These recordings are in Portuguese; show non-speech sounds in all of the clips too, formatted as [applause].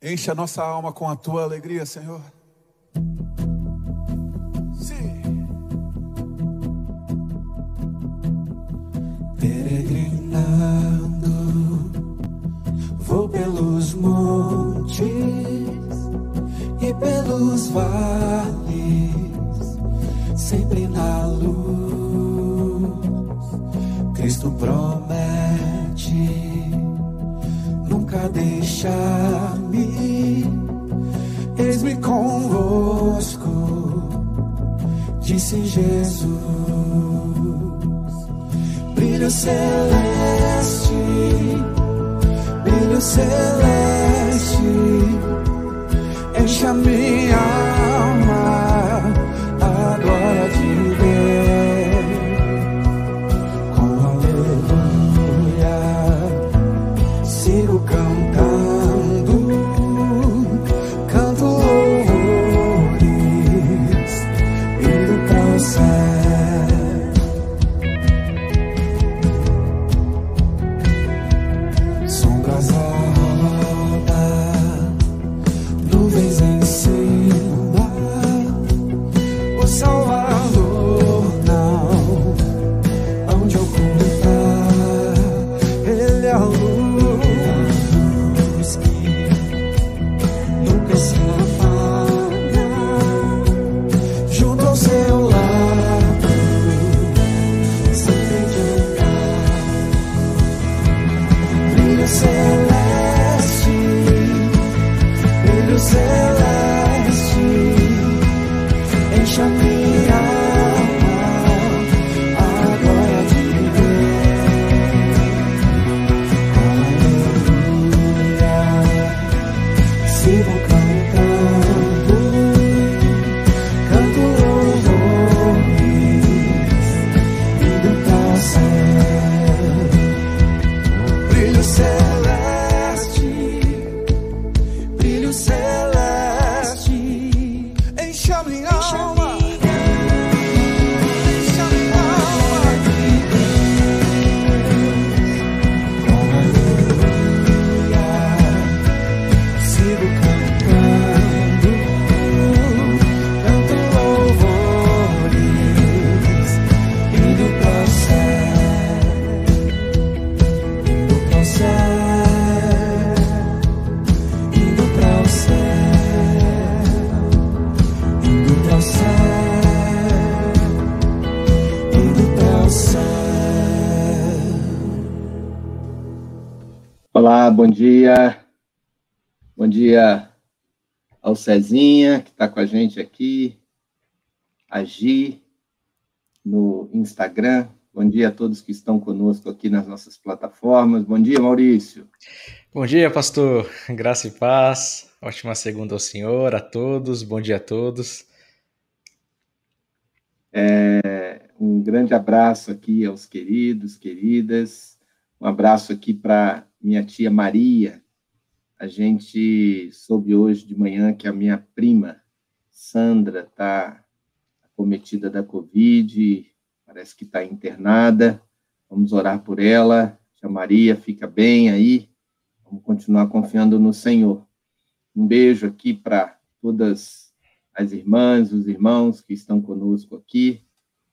Enche a nossa alma com a tua alegria, Senhor. Sim. Peregrinando, vou pelos montes e pelos vales, sempre na luz. Cristo promete nunca deixar-me. Disse Jesus. Brilho celeste, brilho celeste, enche a minha bom dia. Bom dia ao Cezinha, que está com a gente aqui, a Gi, no Instagram. Bom dia a todos que estão conosco aqui nas nossas plataformas. Bom dia, Maurício. Bom dia, pastor. Graça e paz. Ótima segunda ao senhor, a todos. Bom dia a todos. É, um grande abraço aqui aos queridos, queridas. Um abraço aqui para minha tia Maria. A gente soube hoje de manhã que a minha prima, Sandra, está acometida da Covid, parece que está internada. Vamos orar por ela. Tia Maria, fica bem aí. Vamos continuar confiando no Senhor. Um beijo aqui para todas as irmãs, os irmãos que estão conosco aqui.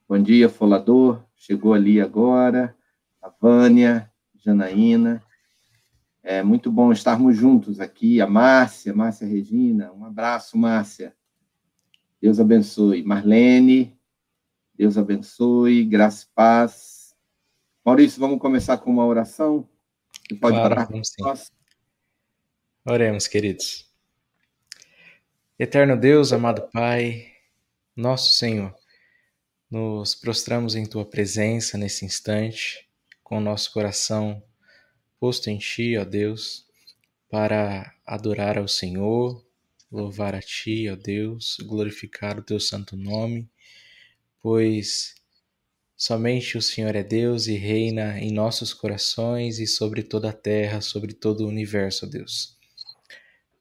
Bom dia, Folador. Chegou ali agora. A Vânia, Janaína. É muito bom estarmos juntos aqui. A Márcia, Márcia Regina. Um abraço, Márcia. Deus abençoe. Marlene, Deus abençoe. Graça e paz. Maurício, vamos começar com uma oração? Você pode Claro, orar vamos sim. nós? Oremos, queridos. Eterno Deus, amado Pai, nosso Senhor, nos prostramos em Tua presença nesse instante, com o nosso coração posto em Ti, ó Deus, para adorar ao Senhor, louvar a Ti, ó Deus, glorificar o Teu santo nome, pois somente o Senhor é Deus e reina em nossos corações e sobre toda a terra, sobre todo o universo, ó Deus.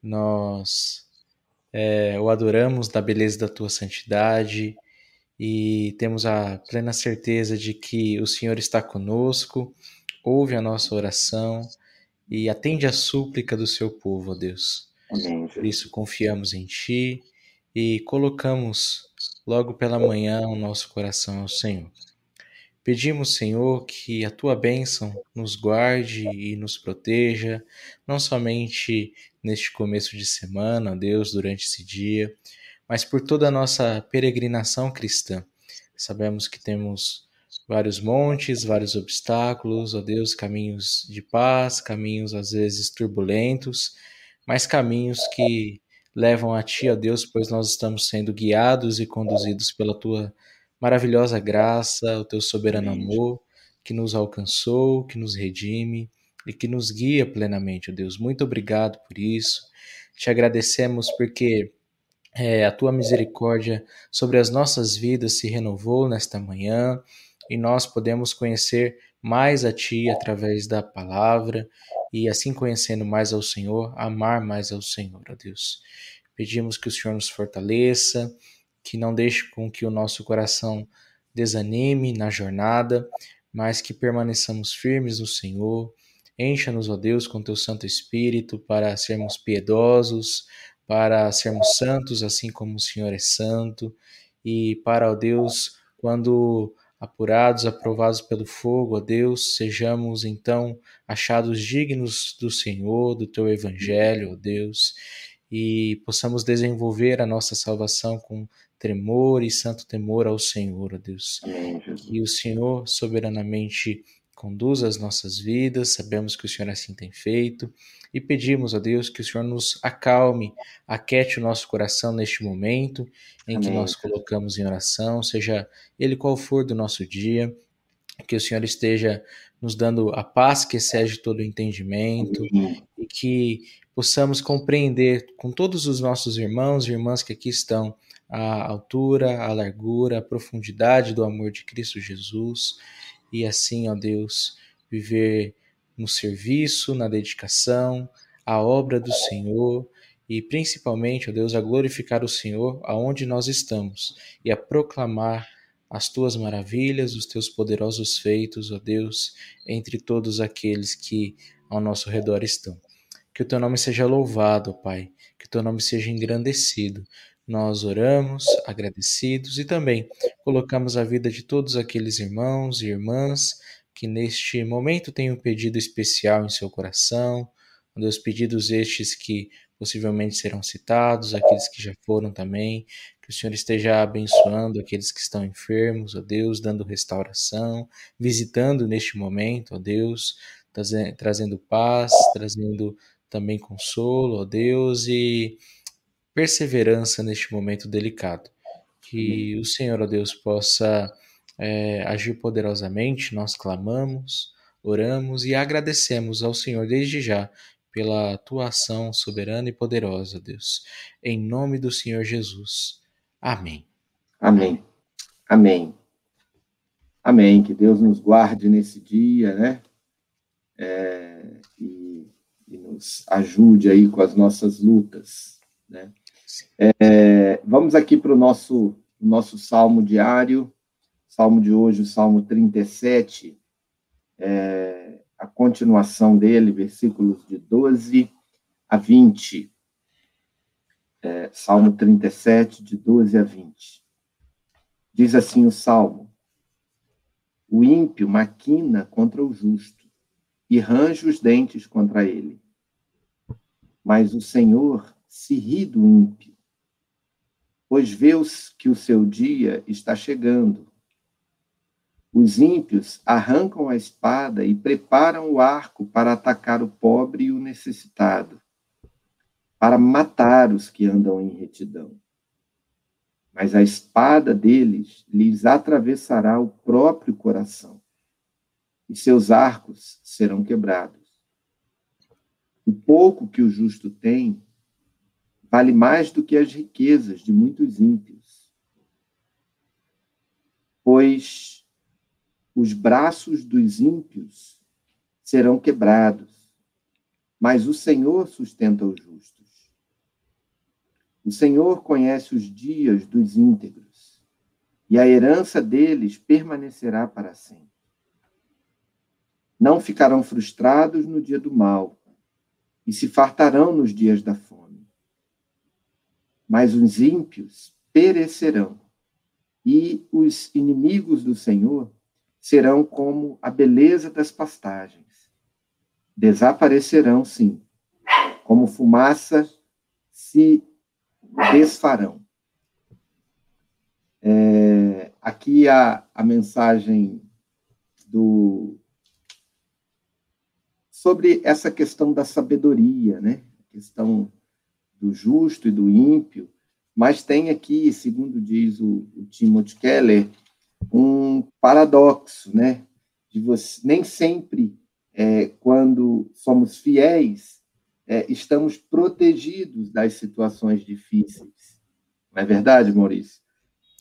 Nós é, o adoramos da beleza da tua santidade e temos a plena certeza de que o Senhor está conosco, ouve a nossa oração e atende a súplica do seu povo, ó Deus. Amém, Por isso confiamos em Ti e colocamos logo pela manhã o nosso coração ao Senhor. Pedimos, Senhor, que a tua bênção nos guarde e nos proteja, não somente neste começo de semana, Deus, durante esse dia, mas por toda a nossa peregrinação cristã. Sabemos que temos vários montes, vários obstáculos, ó Deus, caminhos de paz, caminhos às vezes turbulentos, mas caminhos que levam a Ti, ó Deus, pois nós estamos sendo guiados e conduzidos pela Tua maravilhosa graça, o Teu soberano amor, que nos alcançou, que nos redime e que nos guia plenamente, ó Deus. Muito obrigado por isso. Te agradecemos porque é, a tua misericórdia sobre as nossas vidas se renovou nesta manhã e nós podemos conhecer mais a Ti através da palavra e assim conhecendo mais ao Senhor, amar mais ao Senhor, ó Deus. Pedimos que o Senhor nos fortaleça, que não deixe com que o nosso coração desanime na jornada, mas que permaneçamos firmes no Senhor. Encha-nos, ó Deus, com teu Santo Espírito para sermos piedosos, para sermos santos, assim como o Senhor é santo, e para, ó Deus, quando apurados, aprovados pelo fogo, ó Deus, sejamos então achados dignos do Senhor, do teu evangelho, ó Deus, e possamos desenvolver a nossa salvação com tremor e santo temor ao Senhor, ó Deus. Amém, Que o Senhor soberanamente conduza as nossas vidas, sabemos que o Senhor assim tem feito, e pedimos a Deus que o Senhor nos acalme, aquete o nosso coração neste momento em que Amém. nós colocamos em oração, seja ele qual for do nosso dia, que o Senhor esteja nos dando a paz que excede todo o entendimento Amém. e que possamos compreender com todos os nossos irmãos e irmãs que aqui estão a altura, a largura, a profundidade do amor de Cristo Jesus e assim, ó Deus, viver no serviço, na dedicação, à obra do Senhor e principalmente, ó Deus, a glorificar o Senhor aonde nós estamos e a proclamar as tuas maravilhas, os teus poderosos feitos, ó Deus, entre todos aqueles que ao nosso redor estão. Que o teu nome seja louvado, Pai, que o teu nome seja engrandecido. Nós oramos agradecidos e também colocamos a vida de todos aqueles irmãos e irmãs que neste momento têm um pedido especial em seu coração, ó Deus, pedidos estes que possivelmente serão citados, aqueles que já foram também, que o Senhor esteja abençoando aqueles que estão enfermos, ó Deus, dando restauração, visitando neste momento, ó Deus, traze- trazendo paz, trazendo também consolo, ó Deus, e perseverança neste momento delicado. Que o Senhor, ó Deus, possa é, agir poderosamente, nós clamamos, oramos e agradecemos ao Senhor desde já pela tua ação soberana e poderosa, Deus. Em nome do Senhor Jesus. Amém. Amém. Amém. Amém. Que Deus nos guarde nesse dia, né? É, e, e nos ajude aí com as nossas lutas, né? É, vamos aqui para o nosso, nosso salmo diário, salmo de hoje, o salmo 37, é, a continuação dele, versículos de 12 a 20. É, salmo 37, de 12 a 20. Diz assim o salmo: O ímpio maquina contra o justo e range os dentes contra ele. Mas o Senhor se ri do ímpio, pois vê que o seu dia está chegando. Os ímpios arrancam a espada e preparam o arco para atacar o pobre e o necessitado, para matar os que andam em retidão. Mas a espada deles lhes atravessará o próprio coração, e seus arcos serão quebrados. O pouco que o justo tem vale mais do que as riquezas de muitos ímpios. Pois os braços dos ímpios serão quebrados, mas o Senhor sustenta os justos. O Senhor conhece os dias dos íntegros, e a herança deles permanecerá para sempre. Não ficarão frustrados no dia do mal, e se fartarão nos dias da fome. Mas os ímpios perecerão, e os inimigos do Senhor serão como a beleza das pastagens. Desaparecerão, sim, como fumaça se desfarão. É, aqui a, a mensagem do sobre essa questão da sabedoria, né? A questão do justo e do ímpio, mas tem aqui, segundo diz o, o Timothy Keller, um paradoxo, né? De você, nem sempre, é, quando somos fiéis, é, estamos protegidos das situações difíceis. Não é verdade, Maurício?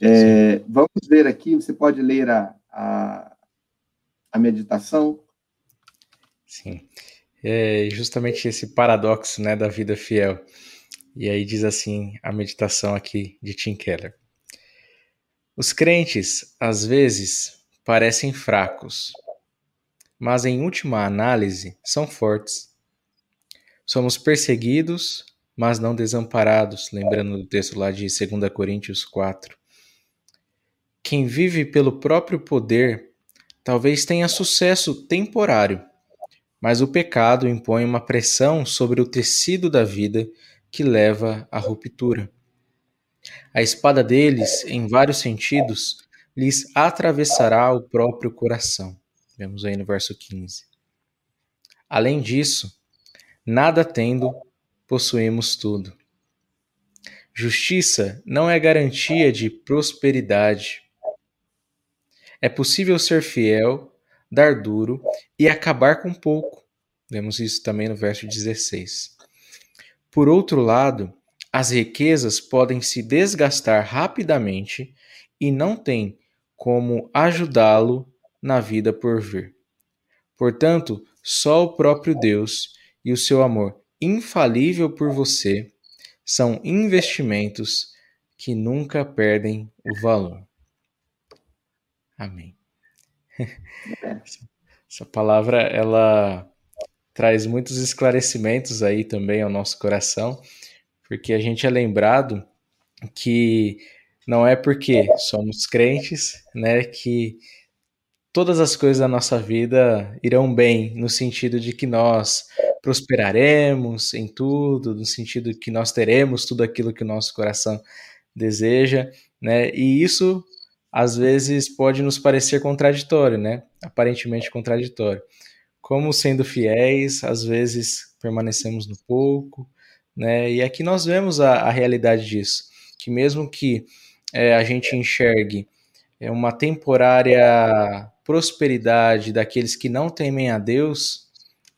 É, vamos ver aqui, você pode ler a, a, a meditação? Sim. É justamente esse paradoxo né, da vida fiel. E aí diz assim a meditação aqui de Tim Keller. Os crentes, às vezes, parecem fracos, mas em última análise são fortes. Somos perseguidos, mas não desamparados, lembrando do texto lá de 2 Coríntios 4. Quem vive pelo próprio poder talvez tenha sucesso temporário, mas o pecado impõe uma pressão sobre o tecido da vida que leva à ruptura. A espada deles, em vários sentidos, lhes atravessará o próprio coração. Vemos aí no verso 15. Além disso, nada tendo, possuímos tudo. Justiça não é garantia de prosperidade. É possível ser fiel, dar duro e acabar com pouco. Vemos isso também no verso 16. Por outro lado, as riquezas podem se desgastar rapidamente e não tem como ajudá-lo na vida por vir. Portanto, só o próprio Deus e o seu amor infalível por você são investimentos que nunca perdem o valor. Amém. [laughs] Essa palavra ela traz muitos esclarecimentos aí também ao nosso coração, porque a gente é lembrado que não é porque somos crentes, né, que todas as coisas da nossa vida irão bem, no sentido de que nós prosperaremos em tudo, no sentido de que nós teremos tudo aquilo que o nosso coração deseja, né? E isso às vezes pode nos parecer contraditório, né? Aparentemente contraditório como sendo fiéis, às vezes permanecemos no pouco, né? E aqui nós vemos a, a realidade disso, que mesmo que é, a gente enxergue é, uma temporária prosperidade daqueles que não temem a Deus,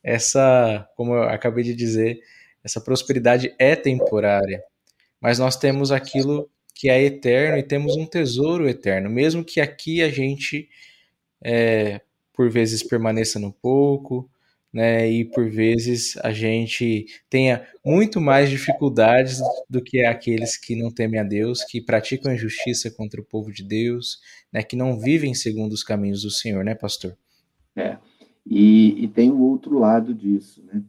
essa, como eu acabei de dizer, essa prosperidade é temporária, mas nós temos aquilo que é eterno e temos um tesouro eterno, mesmo que aqui a gente é, por vezes permaneça no pouco, né? E por vezes a gente tenha muito mais dificuldades do que aqueles que não temem a Deus, que praticam injustiça contra o povo de Deus, né? Que não vivem segundo os caminhos do Senhor, né, pastor? É. E, e tem o outro lado disso, né?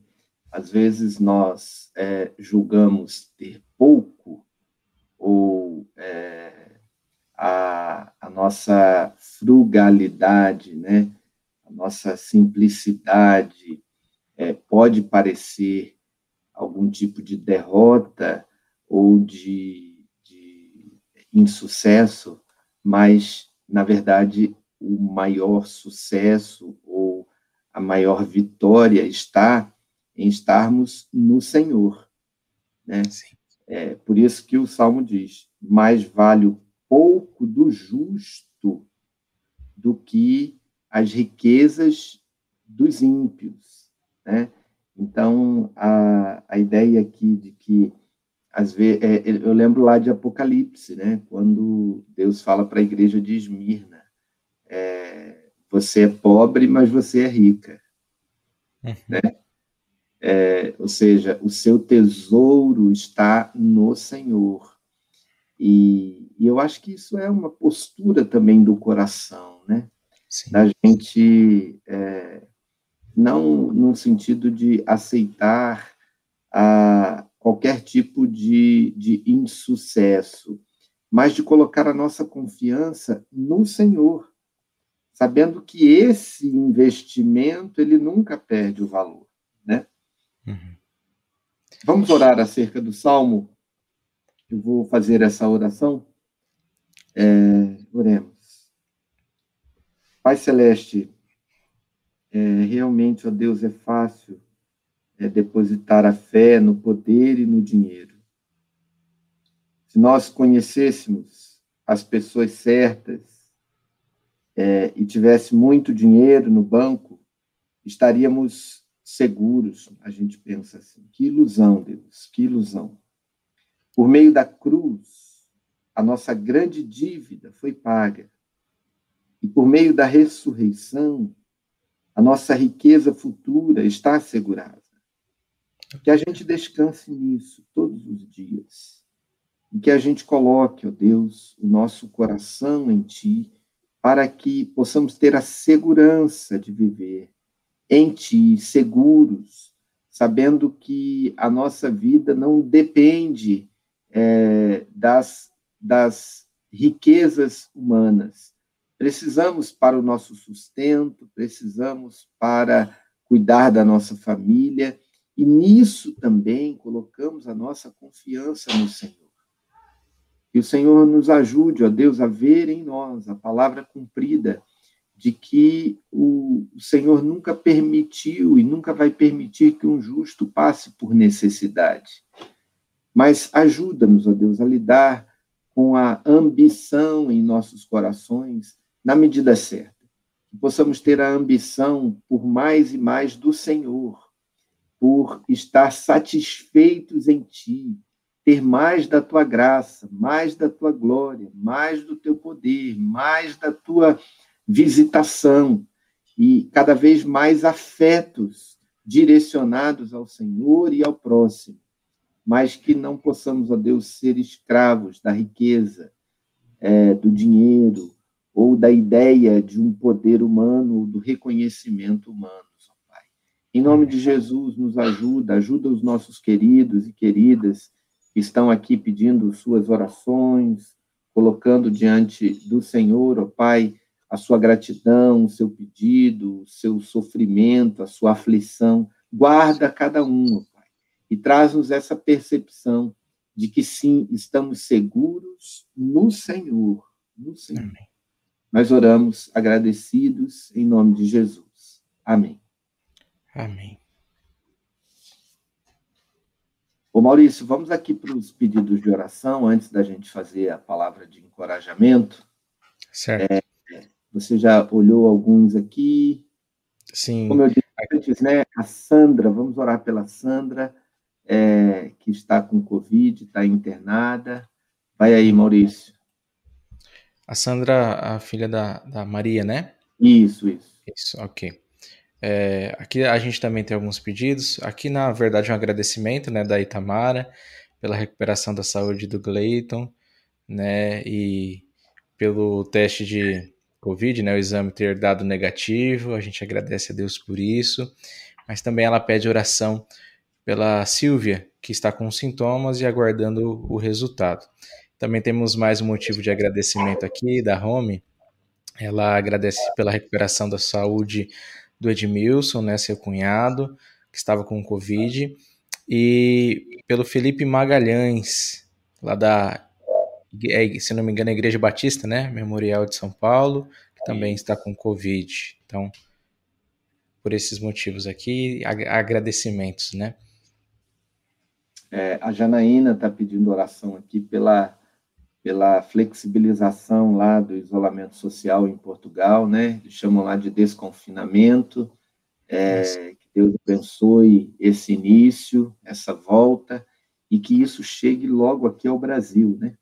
Às vezes nós é, julgamos ter pouco ou é, a, a nossa frugalidade, né? A nossa simplicidade é, pode parecer algum tipo de derrota ou de, de insucesso, mas, na verdade, o maior sucesso ou a maior vitória está em estarmos no Senhor. Né? É por isso que o Salmo diz: mais vale o pouco do justo do que as riquezas dos ímpios, né? Então, a, a ideia aqui de que, às vezes, é, eu lembro lá de Apocalipse, né? Quando Deus fala para a igreja de Esmirna, é, você é pobre, mas você é rica, uhum. né? É, ou seja, o seu tesouro está no Senhor. E, e eu acho que isso é uma postura também do coração, né? Sim. da gente, é, não no sentido de aceitar a, qualquer tipo de, de insucesso, mas de colocar a nossa confiança no Senhor, sabendo que esse investimento ele nunca perde o valor, né? Uhum. Vamos orar acerca do Salmo. Eu vou fazer essa oração. É, oremos. Pai Celeste, é, realmente, ó Deus, é fácil é, depositar a fé no poder e no dinheiro. Se nós conhecêssemos as pessoas certas é, e tivesse muito dinheiro no banco, estaríamos seguros. A gente pensa assim: que ilusão, Deus, que ilusão. Por meio da cruz, a nossa grande dívida foi paga. E por meio da ressurreição, a nossa riqueza futura está assegurada. Que a gente descanse nisso todos os dias. E que a gente coloque, ó Deus, o nosso coração em Ti, para que possamos ter a segurança de viver em Ti, seguros, sabendo que a nossa vida não depende é, das, das riquezas humanas, Precisamos para o nosso sustento, precisamos para cuidar da nossa família, e nisso também colocamos a nossa confiança no Senhor. Que o Senhor nos ajude, ó Deus, a ver em nós a palavra cumprida de que o Senhor nunca permitiu e nunca vai permitir que um justo passe por necessidade. Mas ajuda-nos, ó Deus, a lidar com a ambição em nossos corações na medida certa. Que possamos ter a ambição por mais e mais do Senhor, por estar satisfeitos em Ti, ter mais da Tua graça, mais da Tua glória, mais do Teu poder, mais da Tua visitação e cada vez mais afetos direcionados ao Senhor e ao próximo, mas que não possamos, ó Deus, ser escravos da riqueza, é, do dinheiro, ou da ideia de um poder humano, do reconhecimento humano, Pai. Em nome de Jesus, nos ajuda, ajuda os nossos queridos e queridas que estão aqui pedindo suas orações, colocando diante do Senhor, ó Pai, a sua gratidão, o seu pedido, o seu sofrimento, a sua aflição. Guarda cada um, ó Pai, e traz-nos essa percepção de que sim, estamos seguros no Senhor, no Senhor. Amém. Nós oramos agradecidos em nome de Jesus. Amém. Amém. Ô Maurício, vamos aqui para os pedidos de oração antes da gente fazer a palavra de encorajamento. Certo. É, você já olhou alguns aqui? Sim. Como eu disse antes, né? A Sandra, vamos orar pela Sandra, é, que está com Covid, está internada. Vai aí, Maurício. A Sandra, a filha da, da Maria, né? Isso, isso. Isso, ok. É, aqui a gente também tem alguns pedidos. Aqui, na verdade, é um agradecimento né, da Itamara pela recuperação da saúde do Gleiton, né? E pelo teste de Covid, né? O exame ter dado negativo. A gente agradece a Deus por isso. Mas também ela pede oração pela Silvia, que está com sintomas e aguardando o resultado. Também temos mais um motivo de agradecimento aqui da Home. Ela agradece pela recuperação da saúde do Edmilson, né, seu cunhado, que estava com Covid, e pelo Felipe Magalhães, lá da, é, se não me engano, a Igreja Batista, né, Memorial de São Paulo, que também está com Covid. Então, por esses motivos aqui, agradecimentos, né? É, a Janaína está pedindo oração aqui pela pela flexibilização lá do isolamento social em Portugal, né? Eles chamam lá de desconfinamento. É, que Deus abençoe esse início, essa volta, e que isso chegue logo aqui ao Brasil, né?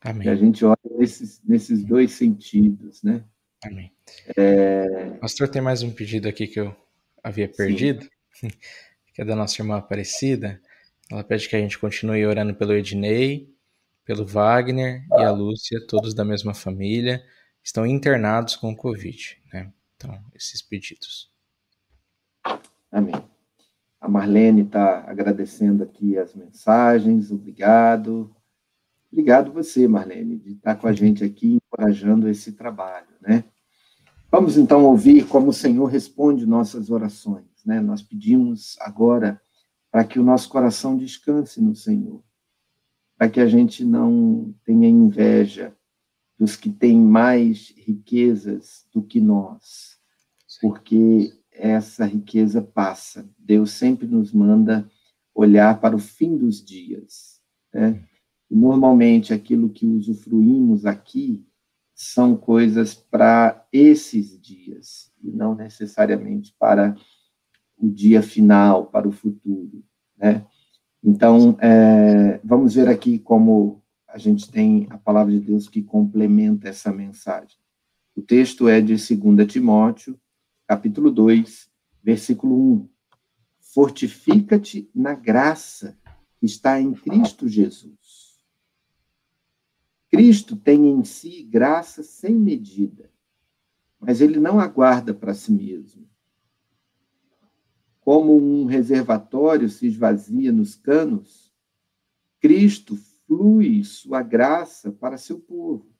Amém. Que a gente olha nesses, nesses dois sentidos, né? Amém. É... Pastor, tem mais um pedido aqui que eu havia perdido, [laughs] que é da nossa irmã Aparecida. Ela pede que a gente continue orando pelo Ednei, pelo Wagner e a Lúcia, todos da mesma família, estão internados com Covid. Né? Então, esses pedidos. Amém. A Marlene está agradecendo aqui as mensagens, obrigado. Obrigado você, Marlene, de estar com a gente aqui, encorajando esse trabalho, né? Vamos então ouvir como o Senhor responde nossas orações, né? Nós pedimos agora para que o nosso coração descanse no Senhor, para que a gente não tenha inveja dos que têm mais riquezas do que nós, porque essa riqueza passa. Deus sempre nos manda olhar para o fim dos dias. Né? Normalmente aquilo que usufruímos aqui são coisas para esses dias, e não necessariamente para o dia final, para o futuro. Né? Então, é, vamos ver aqui como a gente tem a palavra de Deus que complementa essa mensagem. O texto é de 2 Timóteo, capítulo 2, versículo 1. Fortifica-te na graça que está em Cristo Jesus. Cristo tem em si graça sem medida, mas ele não aguarda para si mesmo. Como um reservatório se esvazia nos canos, Cristo flui sua graça para seu povo.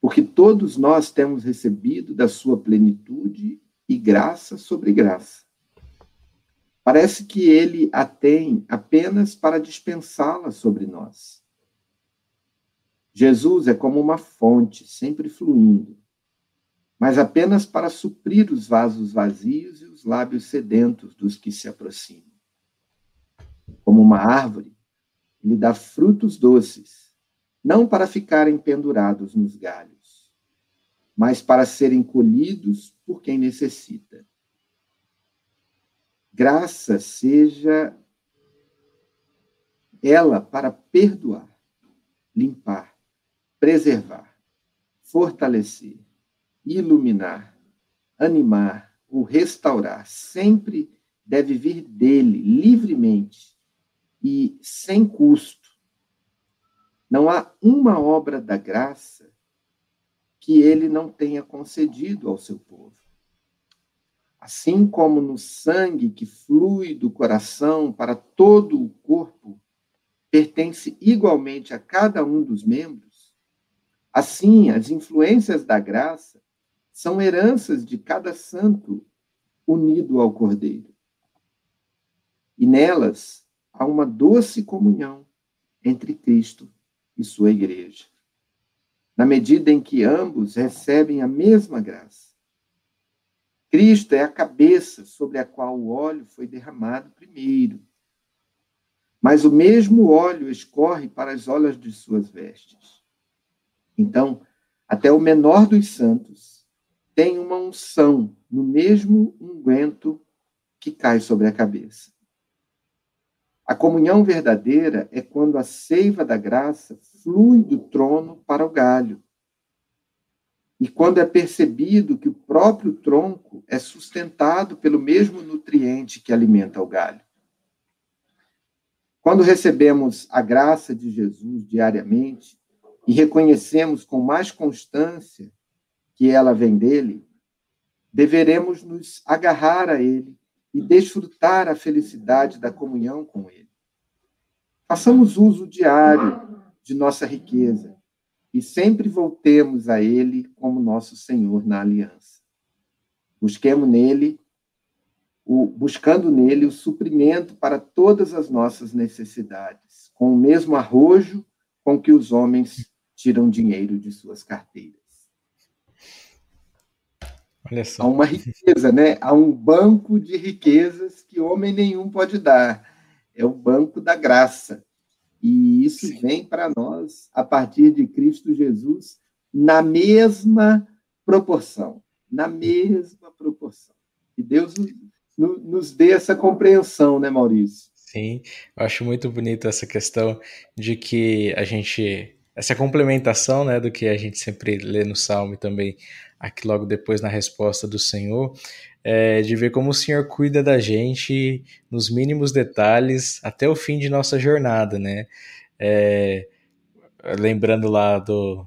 Porque todos nós temos recebido da sua plenitude e graça sobre graça. Parece que ele a tem apenas para dispensá-la sobre nós. Jesus é como uma fonte, sempre fluindo, mas apenas para suprir os vasos vazios e os lábios sedentos dos que se aproximam. Como uma árvore, ele dá frutos doces, não para ficarem pendurados nos galhos, mas para serem colhidos por quem necessita. Graça seja ela para perdoar, limpar, preservar, fortalecer, iluminar, animar ou restaurar, sempre deve vir dele livremente e sem custo. Não há uma obra da graça que ele não tenha concedido ao seu povo. Assim como no sangue que flui do coração para todo o corpo pertence igualmente a cada um dos membros, assim as influências da graça são heranças de cada santo unido ao Cordeiro. E nelas há uma doce comunhão entre Cristo e sua igreja, na medida em que ambos recebem a mesma graça. Cristo é a cabeça sobre a qual o óleo foi derramado primeiro. Mas o mesmo óleo escorre para as olas de suas vestes. Então, até o menor dos santos tem uma unção no mesmo unguento que cai sobre a cabeça. A comunhão verdadeira é quando a seiva da graça flui do trono para o galho. E quando é percebido que o próprio tronco é sustentado pelo mesmo nutriente que alimenta o galho. Quando recebemos a graça de Jesus diariamente e reconhecemos com mais constância que ela vem dele, deveremos nos agarrar a ele e desfrutar a felicidade da comunhão com Ele. Façamos uso diário de nossa riqueza e sempre voltemos a Ele como nosso Senhor na aliança. Busquemos nele, o, buscando nele o suprimento para todas as nossas necessidades, com o mesmo arrojo com que os homens tiram dinheiro de suas carteiras. Há uma riqueza, né? Há um banco de riquezas que homem nenhum pode dar. É o banco da graça. E isso Sim. vem para nós a partir de Cristo Jesus na mesma proporção. Na mesma proporção. E Deus nos dê essa compreensão, né, Maurício? Sim, eu acho muito bonito essa questão de que a gente. Essa complementação né, do que a gente sempre lê no Salmo e também aqui logo depois na resposta do Senhor, é, de ver como o Senhor cuida da gente nos mínimos detalhes até o fim de nossa jornada, né? É, lembrando lá do,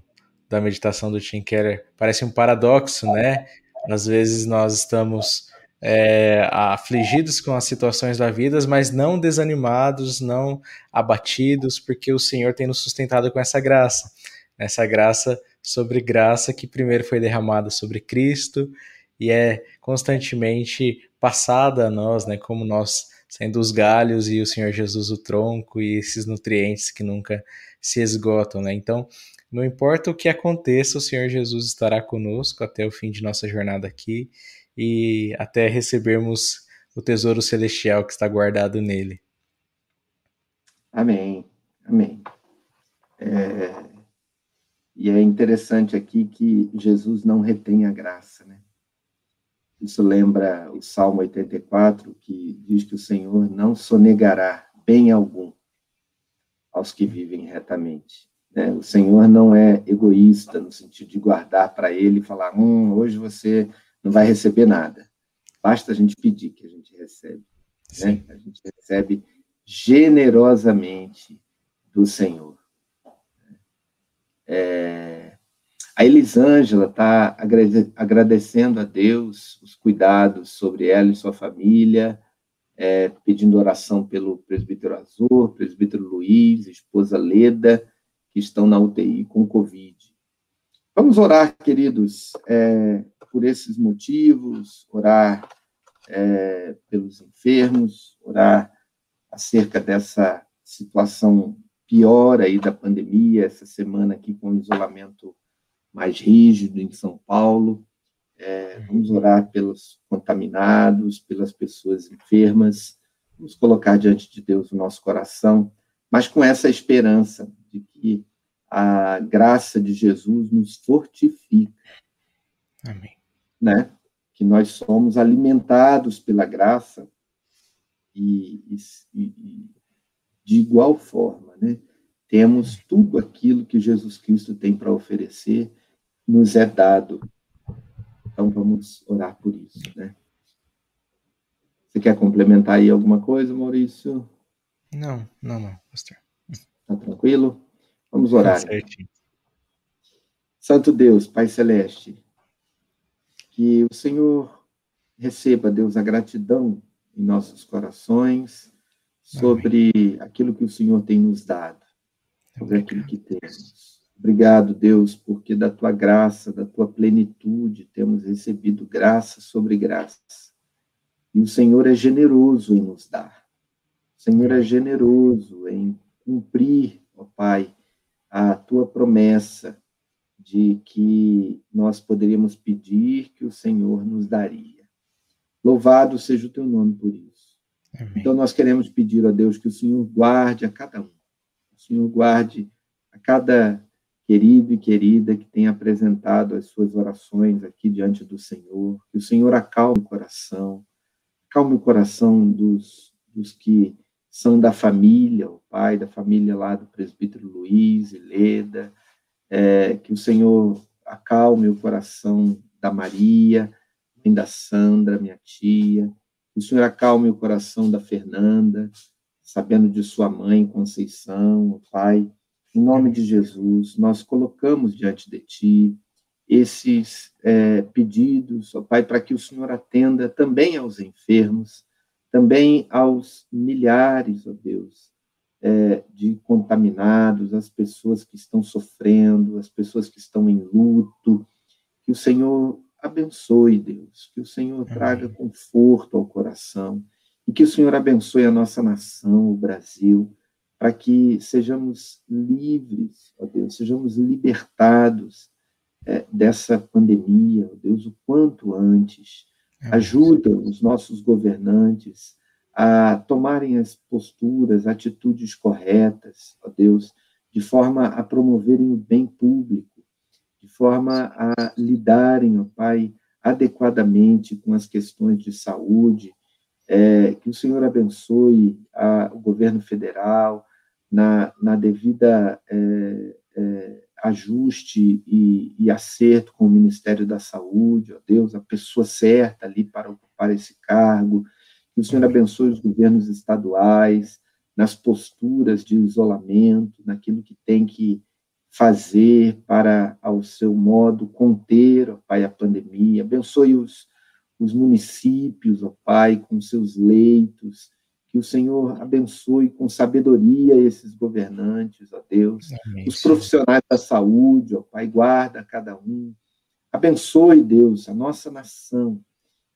da meditação do Tim Keller, parece um paradoxo, né? Às vezes nós estamos é, afligidos com as situações da vida, mas não desanimados, não abatidos, porque o Senhor tem nos sustentado com essa graça. Essa graça sobre graça que primeiro foi derramada sobre Cristo e é constantemente passada a nós, né, como nós sendo os galhos e o Senhor Jesus o tronco e esses nutrientes que nunca se esgotam, né? Então, não importa o que aconteça, o Senhor Jesus estará conosco até o fim de nossa jornada aqui e até recebermos o tesouro celestial que está guardado nele. Amém. Amém. É... E é interessante aqui que Jesus não retém a graça, né? Isso lembra o Salmo 84, que diz que o Senhor não sonegará bem algum aos que vivem retamente. Né? O Senhor não é egoísta no sentido de guardar para ele e falar: hum, hoje você não vai receber nada. Basta a gente pedir que a gente recebe. Né? A gente recebe generosamente do Senhor. É, a Elisângela está agradecendo a Deus os cuidados sobre ela e sua família, é, pedindo oração pelo presbítero Azul, presbítero Luiz, esposa Leda, que estão na UTI com Covid. Vamos orar, queridos, é, por esses motivos, orar é, pelos enfermos, orar acerca dessa situação pior aí da pandemia, essa semana aqui com o isolamento mais rígido em São Paulo. É, vamos orar pelos contaminados, pelas pessoas enfermas, vamos colocar diante de Deus o nosso coração, mas com essa esperança de que a graça de Jesus nos fortifica. Amém. Né? Que nós somos alimentados pela graça e, e, e de igual forma, né? Temos tudo aquilo que Jesus Cristo tem para oferecer nos é dado. Então vamos orar por isso, né? Você quer complementar aí alguma coisa, Maurício? Não, não, não, pastor. Tá tranquilo? Vamos orar. Tá Santo Deus, Pai Celeste, que o Senhor receba, Deus, a gratidão em nossos corações sobre Amém. aquilo que o Senhor tem nos dado, sobre aquilo que temos. Obrigado, Deus, porque da tua graça, da tua plenitude, temos recebido graça sobre graça. E o Senhor é generoso em nos dar. O Senhor é generoso em cumprir, ó Pai, a tua promessa de que nós poderíamos pedir que o Senhor nos daria. Louvado seja o teu nome por isso. Amém. Então, nós queremos pedir a Deus que o Senhor guarde a cada um. O Senhor guarde a cada querido e querida que tem apresentado as suas orações aqui diante do Senhor, que o Senhor acalme o coração, acalme o coração dos, dos que são da família, o pai da família lá do presbítero Luiz e Leda, é, que o Senhor acalme o coração da Maria, mãe da Sandra, minha tia, que o Senhor acalme o coração da Fernanda, sabendo de sua mãe Conceição, pai, em nome de Jesus, nós colocamos diante de Ti esses é, pedidos, ó Pai, para que o Senhor atenda também aos enfermos, também aos milhares, ó Deus, é, de contaminados, as pessoas que estão sofrendo, as pessoas que estão em luto. Que o Senhor abençoe, Deus, que o Senhor traga conforto ao coração e que o Senhor abençoe a nossa nação, o Brasil para que sejamos livres, ó Deus, sejamos libertados é, dessa pandemia, ó Deus, o quanto antes. Ajuda os nossos governantes a tomarem as posturas, atitudes corretas, ó Deus, de forma a promoverem o bem público, de forma a lidarem, ó Pai, adequadamente com as questões de saúde, é, que o Senhor abençoe a, o governo federal, na, na devida é, é, ajuste e, e, acerto com o Ministério da Saúde, ó Deus, a pessoa certa ali para ocupar esse cargo, que o Senhor abençoe os governos estaduais, nas posturas de isolamento, naquilo que tem que fazer para, ao seu modo, conter, ó Pai, a pandemia, abençoe os, os municípios, ó Pai, com seus leitos, que o Senhor abençoe com sabedoria esses governantes, ó Deus, Amém, os profissionais da saúde, ó Pai, guarda cada um. Abençoe, Deus, a nossa nação.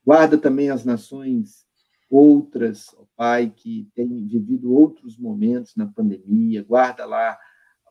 Guarda também as nações outras, ó Pai, que têm vivido outros momentos na pandemia. Guarda lá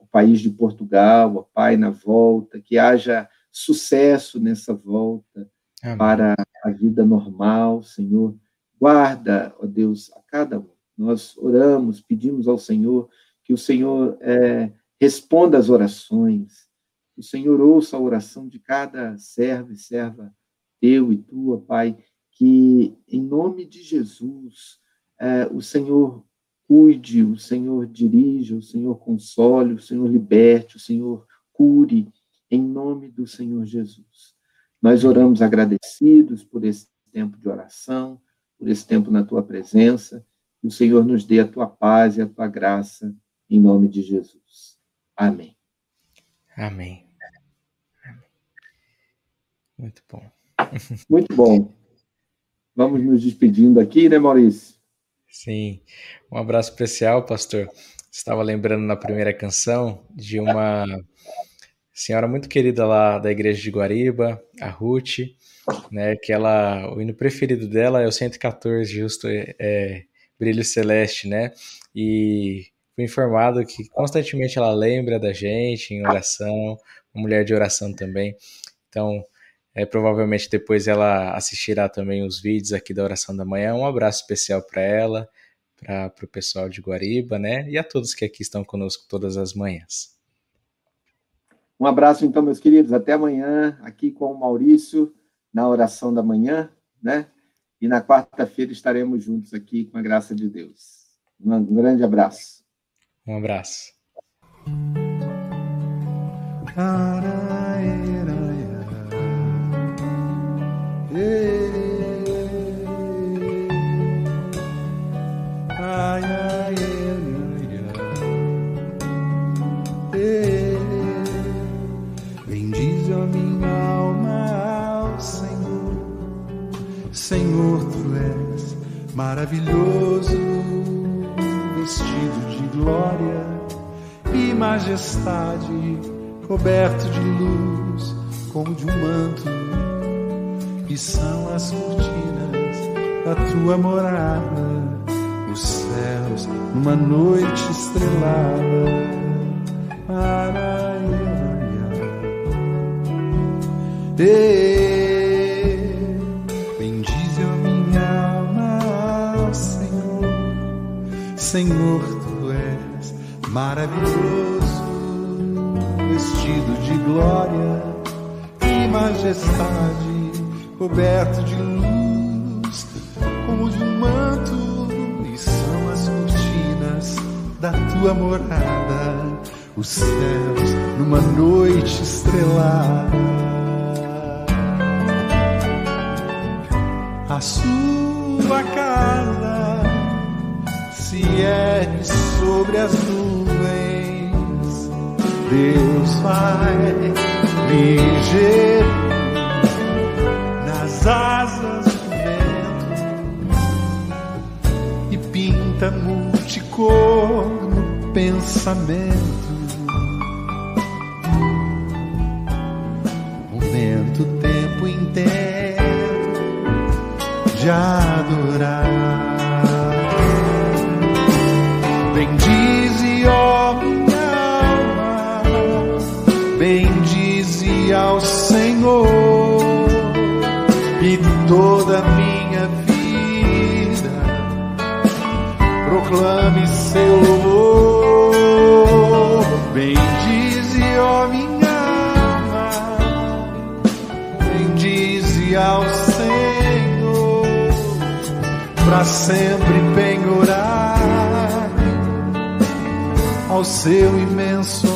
o país de Portugal, ó Pai, na volta, que haja sucesso nessa volta Amém. para a vida normal, Senhor. Guarda, ó Deus, a cada um. Nós oramos, pedimos ao Senhor que o Senhor é, responda às orações, que o Senhor ouça a oração de cada servo e serva teu e tua, Pai, que em nome de Jesus é, o Senhor cuide, o Senhor dirija, o Senhor console, o Senhor liberte, o Senhor cure, em nome do Senhor Jesus. Nós oramos agradecidos por esse tempo de oração, por esse tempo na tua presença. Que o Senhor nos dê a tua paz e a tua graça, em nome de Jesus. Amém. Amém. Muito bom. Muito bom. Vamos nos despedindo aqui, né, Maurício? Sim. Um abraço especial, pastor. Estava lembrando na primeira canção de uma senhora muito querida lá da igreja de Guariba, a Ruth, né, que ela, o hino preferido dela é o 114, justo, é, é Brilho Celeste, né, e fui informado que constantemente ela lembra da gente em oração, mulher de oração também, então, é, provavelmente depois ela assistirá também os vídeos aqui da oração da manhã, um abraço especial para ela, para o pessoal de Guariba, né, e a todos que aqui estão conosco todas as manhãs. Um abraço, então, meus queridos. Até amanhã, aqui com o Maurício, na oração da manhã, né? E na quarta-feira estaremos juntos aqui, com a graça de Deus. Um grande abraço. Um abraço. Senhor, maravilhoso, vestido de glória e majestade, coberto de luz, como de um manto, e são as cortinas da tua morada, os céus numa noite estrelada. Ei, Senhor, tu és maravilhoso, vestido de glória e majestade, coberto de luz, como de um manto, e são as cortinas da tua morada, os céus numa noite estrelada. A sua casa se é sobre as nuvens, Deus vai ligeiro nas asas do vento e pinta multicor no pensamento. Momento, tempo inteiro de adorar. Sempre penhorar ao seu imenso.